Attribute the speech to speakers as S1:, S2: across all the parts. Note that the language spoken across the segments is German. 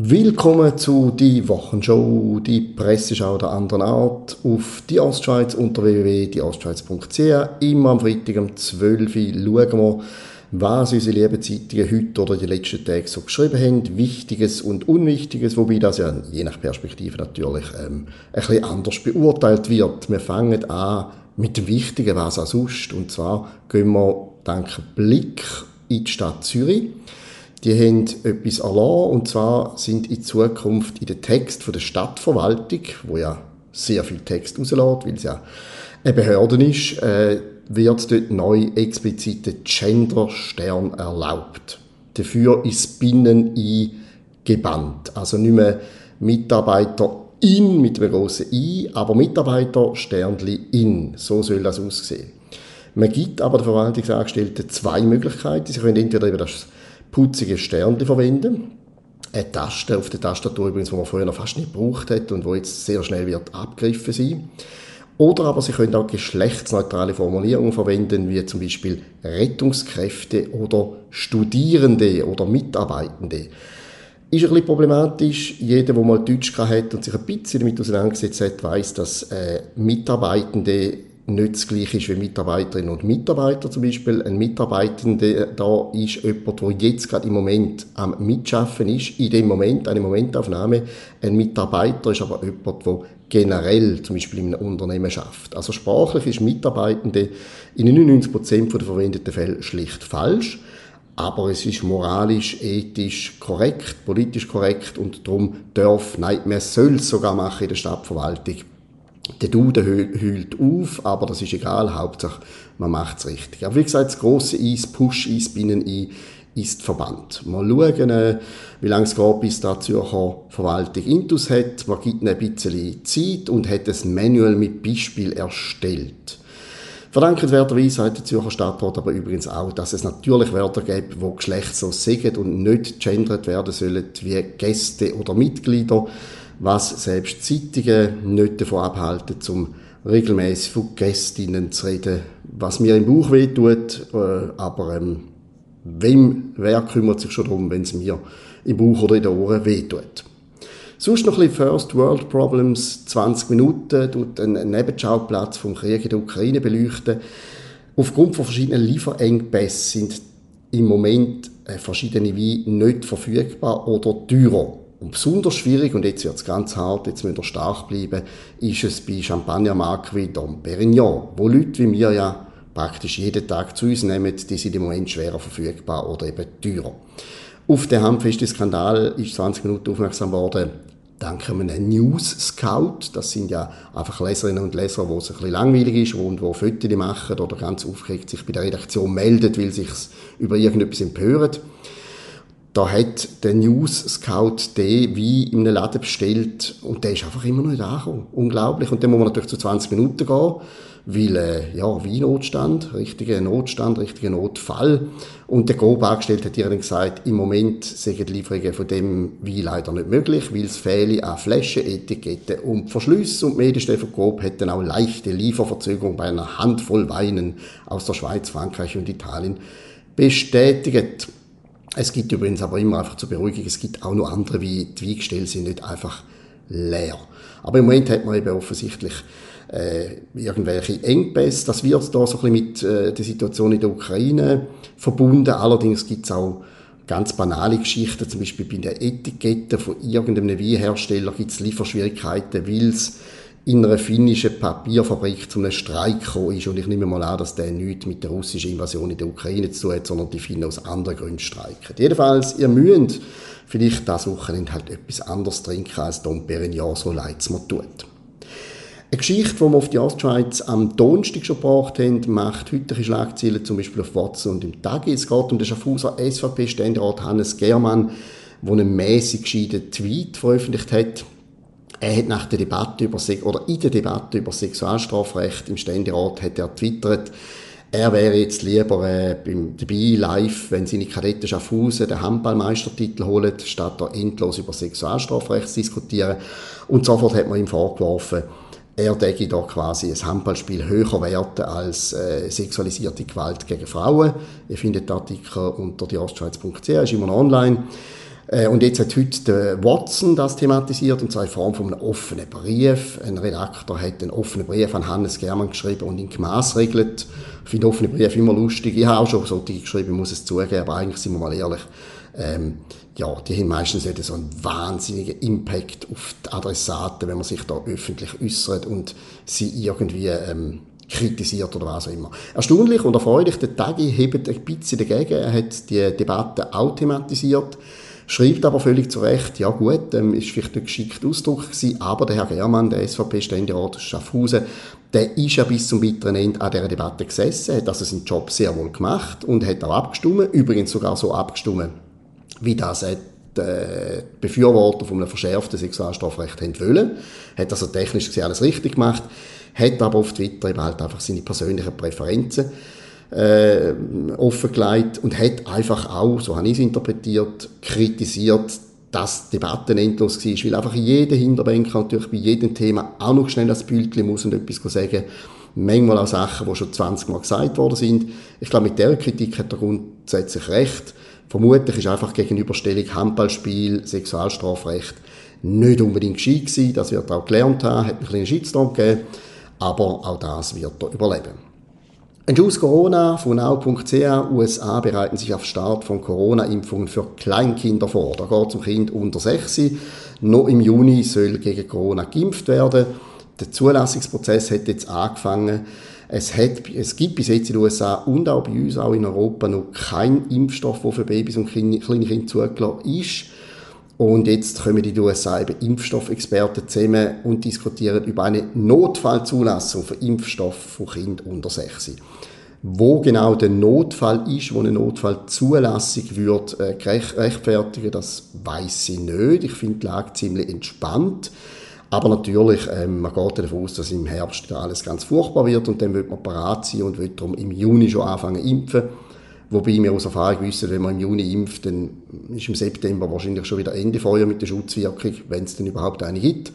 S1: Willkommen zu die Wochenshow, die Presseschau der anderen Art auf die Ostschweiz unter www.dieostschweiz.ch. Immer am Freitag um 12 Uhr schauen wir, was unsere lieben Zeitungen heute oder den letzten Tagen so geschrieben haben. Wichtiges und Unwichtiges, wobei das ja je nach Perspektive natürlich ähm, ein bisschen anders beurteilt wird. Wir fangen an mit dem Wichtigen, was auch sonst. Und zwar gehen wir dank Blick in die Stadt Zürich. Die haben etwas erlassen, und zwar sind in Zukunft in den Text der Stadtverwaltung, wo ja sehr viel Text rauslässt, weil es ja eine Behörde ist, äh, wird dort neu explizit der Gender-Stern erlaubt. Dafür ist Binnen eingebannt. Also nicht mehr Mitarbeiter in mit einem grossen I, aber Mitarbeiter Sternli in. So soll das aussehen. Man gibt aber den Verwaltungsangestellten zwei Möglichkeiten. Sie können entweder über das putzige Sternchen verwenden. Eine Taste auf der Tastatur übrigens, die man früher fast nicht gebraucht hat und wo jetzt sehr schnell wird abgegriffen sein. Oder aber Sie können auch geschlechtsneutrale Formulierungen verwenden, wie zum Beispiel Rettungskräfte oder Studierende oder Mitarbeitende. Ist ein bisschen problematisch. Jeder, der mal Deutsch hat und sich ein bisschen damit auseinandergesetzt hat, weiß, dass äh, Mitarbeitende nicht das gleiche ist wie Mitarbeiterinnen und Mitarbeiter zum Beispiel. Ein Mitarbeitender da ist jemand, der jetzt gerade im Moment am Mitschaffen ist, in dem Moment, eine Momentaufnahme. Ein Mitarbeiter ist aber jemand, der generell zum Beispiel in einem Unternehmen schafft. Also sprachlich ist Mitarbeitende in 99% der verwendeten Fälle schlicht falsch. Aber es ist moralisch, ethisch korrekt, politisch korrekt und darum darf, nein, man soll es sogar machen in der Stadtverwaltung der Dude hüllt auf, aber das ist egal, Hauptsache man macht es richtig. Aber wie gesagt, das grosse Eis, Push-Eis, Binnen-Ei, ist verbannt. Mal schauen, äh, wie lange es geht, bis die Zürcher Verwaltung Intus hat. Man gibt ein bisschen Zeit und hat ein Manual mit Beispiel erstellt. Verdankenswerterweise hat der Zürcher Stadtrat aber übrigens auch, dass es natürlich Wörter gibt, die geschlechtslos sind und nicht gendert werden sollen, wie Gäste oder Mitglieder was selbst Zeitungen nicht davon abhalten, um regelmäßig von Gästinnen zu reden, was mir im Bauch wehtut, äh, aber ähm, wem, wer kümmert sich schon darum, wenn es mir im Bauch oder in den Ohren wehtut. Sonst noch ein bisschen First World Problems, 20 Minuten, tut einen Nebenschauplatz vom Krieg in der Ukraine beleuchten. Aufgrund von verschiedenen Lieferengpässen sind im Moment äh, verschiedene Weine nicht verfügbar oder teurer. Und besonders schwierig, und jetzt wird es ganz hart, jetzt müssen wir stark bleiben, ist es bei Champagnermarken wie Dom Perignon, wo Leute wie wir ja praktisch jeden Tag zu uns nehmen, die sind im Moment schwerer verfügbar oder eben teurer. Auf den handfesten Skandal ist 20 Minuten aufmerksam worden, dank einem News Scout. Das sind ja einfach Leserinnen und Leser, wo es ein bisschen langweilig ist und wo Fotos machen oder ganz aufgeregt sich bei der Redaktion meldet, weil sich über irgendetwas empören da hat der News Scout den wie in einem Laden bestellt und der ist einfach immer noch nicht angekommen. Unglaublich. Und dann muss man natürlich zu 20 Minuten gehen, weil, äh, ja, wie Notstand, richtiger Notstand, richtiger Notfall. Und der Grob-Angestellte hat ihr gesagt, im Moment sind die Lieferungen von dem Wein leider nicht möglich, weil es fehle an Flaschen, Etiketten und Verschlüsse. Und die Medienstelle von Grob hat dann auch leichte Lieferverzögerung bei einer Handvoll Weinen aus der Schweiz, Frankreich und Italien bestätigt. Es gibt übrigens aber immer einfach zur Beruhigung, es gibt auch noch andere, wie die Weingestelle sind nicht einfach leer. Aber im Moment hat man eben offensichtlich äh, irgendwelche Engpässe. Das wird da so ein bisschen mit äh, der Situation in der Ukraine verbunden. Allerdings gibt es auch ganz banale Geschichten, zum Beispiel bei den Etiketten von irgendeinem Weinhersteller gibt es Lieferschwierigkeiten, weil es in einer finnischen Papierfabrik zu einem Streik gekommen ist. Und ich nehme mal an, dass der nichts mit der russischen Invasion in der Ukraine zu tun hat, sondern die Finnen aus anderen Gründen streiken. Jedenfalls, ihr müsst vielleicht das Wochenende halt etwas anderes trinken, als Dom Perignon so leid es mir tut. Eine Geschichte, die wir auf die Ostschweiz am Donnerstag schon gebracht haben, macht heutige Schlagzeilen, zum Beispiel auf Watson und im Tag. Es geht um den Schaffhauser SVP-Ständerat Hannes Germann, der einen mäßig gescheiten Tweet veröffentlicht hat. Er hat nach der Debatte über, oder in der Debatte über Sexualstrafrecht im Ständerat hat er twittert, er wäre jetzt lieber äh, beim, dabei live, wenn seine Kadetten Schaffhausen den Handballmeistertitel holen, statt da endlos über Sexualstrafrecht zu diskutieren. Und sofort hat man ihm vorgeworfen, er denke da quasi ein Handballspiel höher werten als äh, sexualisierte Gewalt gegen Frauen. Ihr findet den Artikel unter dieostschweiz.ch, ist immer noch online. Äh, und jetzt hat heute der Watson das thematisiert, und zwar in Form von einem offenen Brief. Ein Redakteur hat einen offenen Brief an Hannes Germann geschrieben und ihn gemaßregelt. Ich finde offene Briefe immer lustig. Ich habe auch schon solche geschrieben, muss es zugeben, aber eigentlich sind wir mal ehrlich. Ähm, ja, die haben meistens nicht so einen wahnsinnigen Impact auf die Adressaten, wenn man sich da öffentlich äußert und sie irgendwie ähm, kritisiert oder was auch immer. Erstaunlich und erfreulich, der Tagi hebt ein bisschen dagegen. Er hat die Debatte auch thematisiert schreibt aber völlig zu Recht, ja gut, ähm, ist vielleicht ein geschickter Ausdruck gewesen, aber der Herr Germann, der SVP-Ständerat aus Schaffhausen, der ist ja bis zum bitteren Ende an dieser Debatte gesessen, hat also seinen Job sehr wohl gemacht und hat auch abgestimmt, übrigens sogar so abgestimmt, wie das die Befürworter von einem verschärften Sexualstrafrecht haben wollen. Hat also technisch gesehen alles richtig gemacht, hat aber auf Twitter eben halt einfach seine persönlichen Präferenzen äh, offengelegt und hat einfach auch, so habe ich es interpretiert, kritisiert, dass die Debatte endlos war, weil einfach jeder Hinterbänker natürlich bei jedem Thema auch noch schnell das Bildchen muss und etwas sagen. Manchmal auch Sachen, die schon 20 Mal gesagt worden sind. Ich glaube, mit der Kritik hat er grundsätzlich recht. Vermutlich ist einfach Gegenüberstellung Handballspiel, Sexualstrafrecht nicht unbedingt gescheit gewesen. Das wird er auch gelernt haben, hat einen kleinen Shitstorm gegeben. Aber auch das wird er überleben. Schuss Corona von now.ch USA bereiten sich auf Start von Corona-Impfungen für Kleinkinder vor. Da geht es um Kind unter 6. Noch im Juni soll gegen Corona geimpft werden. Der Zulassungsprozess hat jetzt angefangen. Es, hat, es gibt bis jetzt in den USA und auch bei uns, auch in Europa, noch keinen Impfstoff, der für Babys und kleine Kinder zugelassen ist. Und jetzt kommen die USA eben Impfstoffexperten zusammen und diskutieren über eine Notfallzulassung für Impfstoff von Kindern unter 6. Wo genau der Notfall ist, wo eine Notfallzulassung wird äh, rechtfertigen, das weiß ich nicht. Ich finde die Lage ziemlich entspannt. Aber natürlich, ähm, man geht davon aus, dass im Herbst alles ganz furchtbar wird und dann wird man parat sein und wird darum im Juni schon anfangen impfen. Wobei wir aus Erfahrung wissen, wenn man im Juni impft, dann ist im September wahrscheinlich schon wieder Ende Feuer mit der Schutzwirkung, wenn es denn überhaupt eine gibt.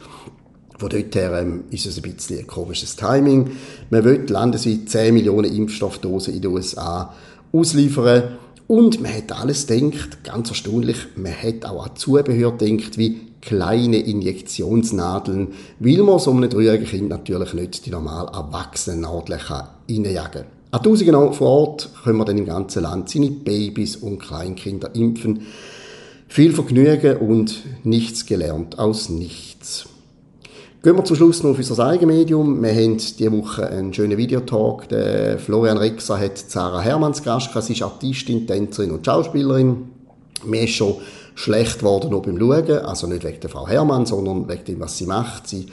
S1: Von dort her ähm, ist es ein bisschen ein komisches Timing. Man will landesweit 10 Millionen Impfstoffdosen in den USA ausliefern. Und man hat alles denkt, ganz erstaunlich, man hat auch an Zubehör denkt, wie kleine Injektionsnadeln, weil man so einem dreijährigen Kind natürlich nicht die normal erwachsenen Nadeln reinjagen kann. An Tausenden vor Ort können wir dann im ganzen Land seine Babys und Kleinkinder impfen. Viel Vergnügen und nichts gelernt aus nichts. Gehen wir zum Schluss noch auf unser Eigenmedium. Wir haben diese Woche einen schönen Videotalk. Der Florian Rexer hat Sarah Hermanns Gast. Sie ist Artistin, Tänzerin und Schauspielerin. Mir ist schon schlecht geworden noch beim Schauen. Also nicht wegen der Frau Hermann, sondern wegen dem, was sie macht. Sie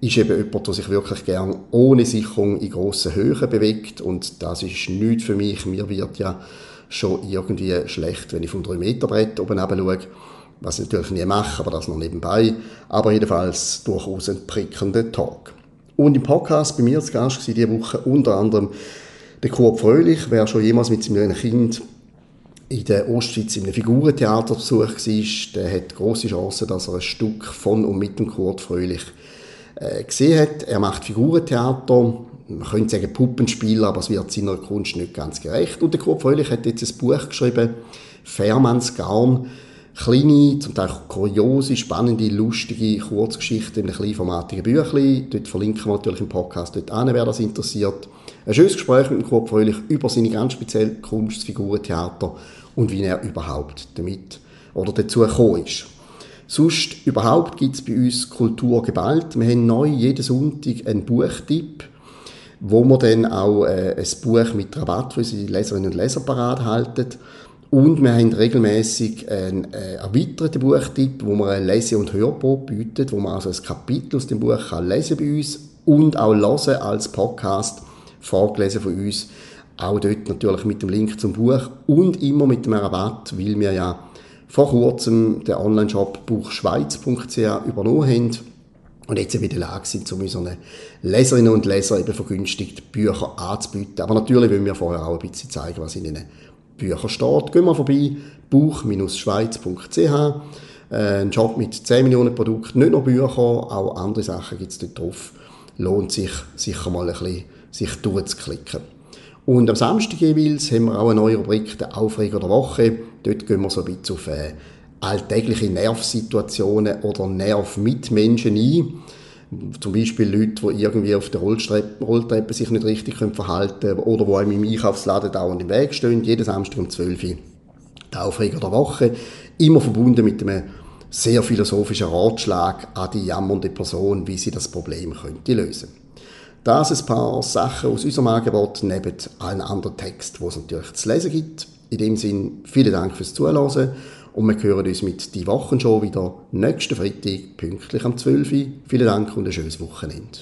S1: ist eben jemand, der sich wirklich gern ohne Sicherung in grossen Höhen bewegt und das ist nichts für mich. Mir wird ja schon irgendwie schlecht, wenn ich vom 3-Meter-Brett oben schaue, was ich natürlich nie mache, aber das noch nebenbei. Aber jedenfalls durchaus ein prickelnder Tag. Und im Podcast bei mir zu Gast war diese Woche unter anderem der Kurt Fröhlich. Wer schon jemals mit seinem Kind in der Ostschweiz in einem Figurentheater besucht war, der hat große Chancen, dass er ein Stück von und mit dem Kurt Fröhlich äh, gesehen hat. Er macht Figurentheater, man könnte sagen Puppenspieler, aber es wird seiner Kunst nicht ganz gerecht. Und der Kurt Fröhlich hat jetzt ein Buch geschrieben, Fährmanns Garn, kleine, zum Teil kuriose, spannende, lustige Kurzgeschichten in einem kleinformatigen Büchlein. Dort verlinken wir natürlich im Podcast dort an, wer das interessiert. Ein schönes Gespräch mit dem Kurt Fröhlich über seine ganz spezielle Kunst, Figurentheater und wie er überhaupt damit oder dazu gekommen ist. Sonst überhaupt gibt es bei uns Kultur geballt. Wir haben neu jeden Sonntag einen Buchtipp, wo wir dann auch äh, ein Buch mit Rabatt für unsere Leserinnen und Leser parat halten. Und wir haben regelmäßig einen äh, erweiterten Buchtipp, wo wir ein Lese- und Hörbuch bieten, wo man also ein Kapitel aus dem Buch kann lesen bei uns und auch hören als Podcast, vorgelesen von uns. Auch dort natürlich mit dem Link zum Buch und immer mit dem Rabatt, weil wir ja vor kurzem den Online-Shop buchschweiz.ch übernommen haben und jetzt eben in Lage sind, um unseren Leserinnen und Lesern eben vergünstigt Bücher anzubieten. Aber natürlich wollen wir vorher auch ein bisschen zeigen, was in den Büchern steht. Gehen wir vorbei, buch-schweiz.ch äh, ein Shop mit 10 Millionen Produkten, nicht nur Bücher, auch andere Sachen gibt es dort drauf. Lohnt sich sicher mal ein bisschen, sich durchzuklicken. Und am Samstag jeweils haben wir auch eine neue Rubrik, der Aufreger der Woche. Dort gehen wir so ein bisschen auf äh, alltägliche Nervsituationen oder Nervmitmenschen ein. Zum Beispiel Leute, die irgendwie auf der Rolltreppe, Rolltreppe sich nicht richtig verhalten können oder die einem im Einkaufsladen dauernd im Weg stehen. Jeden Samstag um 12 Uhr. Der Aufreger der Woche. Immer verbunden mit einem sehr philosophischen Ratschlag an die jammernde Person, wie sie das Problem könnte lösen das ein paar Sachen aus unserem Angebot neben allen anderen Texten, die es natürlich zu lesen gibt. In dem Sinne, vielen Dank fürs Zuhören und wir hören uns mit «Die Wochenshow» wieder nächsten Freitag pünktlich am 12 Uhr. Vielen Dank und ein schönes Wochenende.